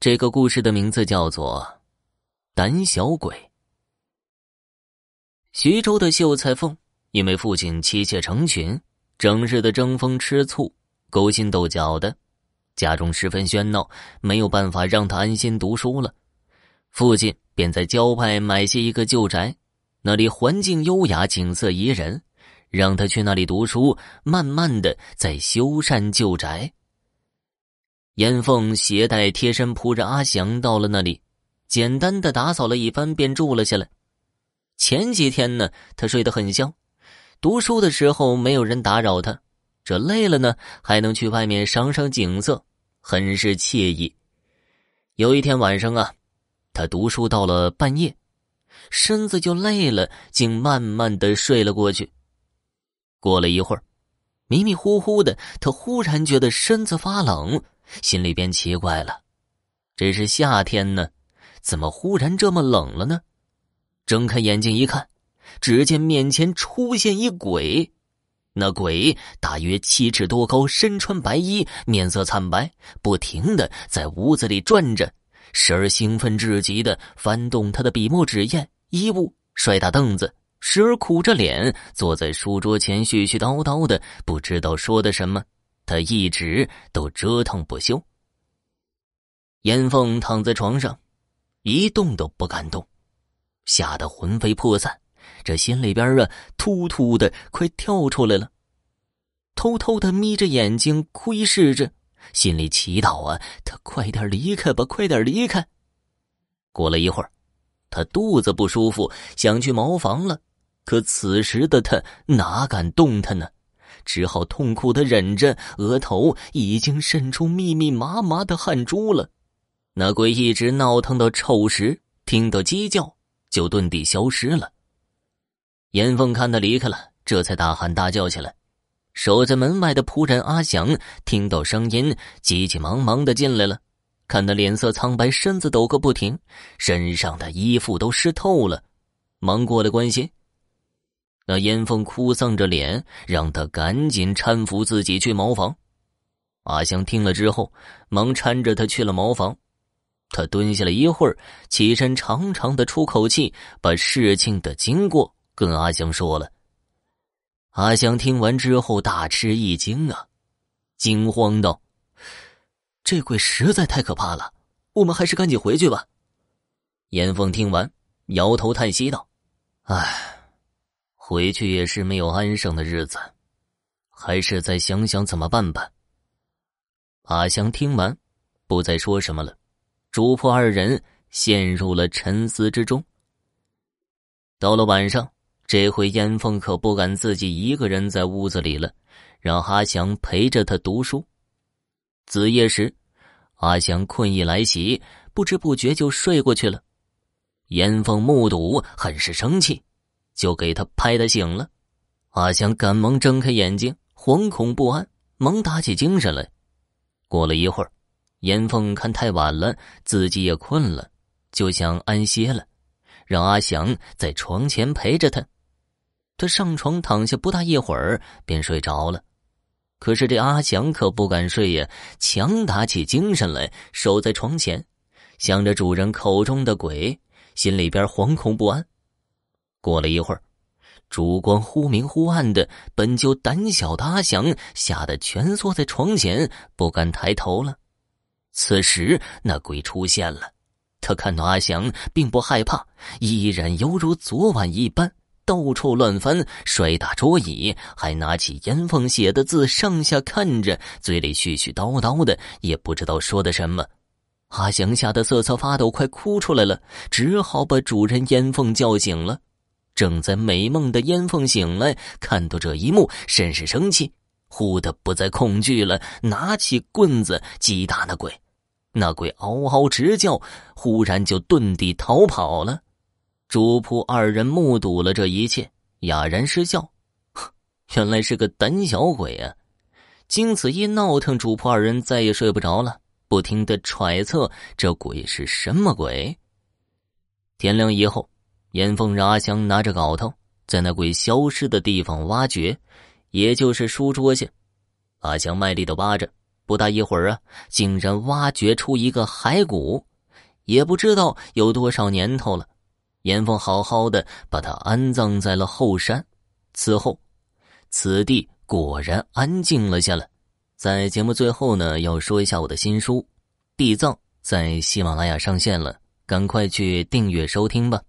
这个故事的名字叫做《胆小鬼》。徐州的秀才凤因为父亲妻妾成群，整日的争风吃醋、勾心斗角的，家中十分喧闹，没有办法让他安心读书了。父亲便在郊外买下一个旧宅，那里环境优雅，景色宜人，让他去那里读书，慢慢的在修缮旧宅。严凤携带贴身仆人阿祥到了那里，简单的打扫了一番，便住了下来。前几天呢，他睡得很香，读书的时候没有人打扰他，这累了呢，还能去外面赏赏景色，很是惬意。有一天晚上啊，他读书到了半夜，身子就累了，竟慢慢的睡了过去。过了一会儿，迷迷糊糊的，他忽然觉得身子发冷。心里边奇怪了，这是夏天呢，怎么忽然这么冷了呢？睁开眼睛一看，只见面前出现一鬼，那鬼大约七尺多高，身穿白衣，面色惨白，不停的在屋子里转着，时而兴奋至极的翻动他的笔墨纸砚衣物，摔打凳子，时而苦着脸坐在书桌前絮絮叨叨的，不知道说的什么。他一直都折腾不休。严凤躺在床上，一动都不敢动，吓得魂飞魄散，这心里边啊，突突的快跳出来了。偷偷的眯着眼睛窥视着，心里祈祷啊，他快点离开吧，快点离开。过了一会儿，他肚子不舒服，想去茅房了，可此时的他哪敢动弹呢？只好痛苦的忍着，额头已经渗出密密麻麻的汗珠了。那鬼一直闹腾到丑时，听到鸡叫就遁地消失了。严凤看他离开了，这才大喊大叫起来。守在门外的仆人阿祥听到声音，急急忙忙的进来了，看他脸色苍白，身子抖个不停，身上的衣服都湿透了，忙过来关心。那严凤哭丧着脸，让他赶紧搀扶自己去茅房。阿香听了之后，忙搀着他去了茅房。他蹲下了一会儿，起身长长的出口气，把事情的经过跟阿香说了。阿香听完之后大吃一惊啊，惊慌道：“这鬼实在太可怕了，我们还是赶紧回去吧。”严凤听完，摇头叹息道：“唉。”回去也是没有安生的日子，还是再想想怎么办吧。阿香听完，不再说什么了。主仆二人陷入了沉思之中。到了晚上，这回燕凤可不敢自己一个人在屋子里了，让阿祥陪着他读书。子夜时，阿祥困意来袭，不知不觉就睡过去了。燕凤目睹，很是生气。就给他拍的醒了，阿香赶忙睁开眼睛，惶恐不安，忙打起精神来。过了一会儿，严凤看太晚了，自己也困了，就想安歇了，让阿祥在床前陪着他。他上床躺下不大一会儿，便睡着了。可是这阿祥可不敢睡呀，强打起精神来，守在床前，想着主人口中的鬼，心里边惶恐不安。过了一会儿，烛光忽明忽暗的，本就胆小的阿祥吓得蜷缩在床前，不敢抬头了。此时，那鬼出现了。他看到阿祥，并不害怕，依然犹如昨晚一般，到处乱翻，摔打桌椅，还拿起严凤写的字上下看着，嘴里絮絮叨叨的，也不知道说的什么。阿祥吓得瑟瑟发抖，快哭出来了，只好把主人严凤叫醒了。正在美梦的烟凤醒来，看到这一幕，甚是生气，忽的不再恐惧了，拿起棍子击打那鬼。那鬼嗷嗷直叫，忽然就遁地逃跑了。主仆二人目睹了这一切，哑然失笑。原来是个胆小鬼啊！经此一闹腾，主仆二人再也睡不着了，不停的揣测这鬼是什么鬼。天亮以后。严凤让阿香拿着镐头，在那鬼消失的地方挖掘，也就是书桌下。阿香卖力的挖着，不大一会儿啊，竟然挖掘出一个骸骨，也不知道有多少年头了。严凤好好的把它安葬在了后山。此后，此地果然安静了下来。在节目最后呢，要说一下我的新书《地藏》在喜马拉雅上线了，赶快去订阅收听吧。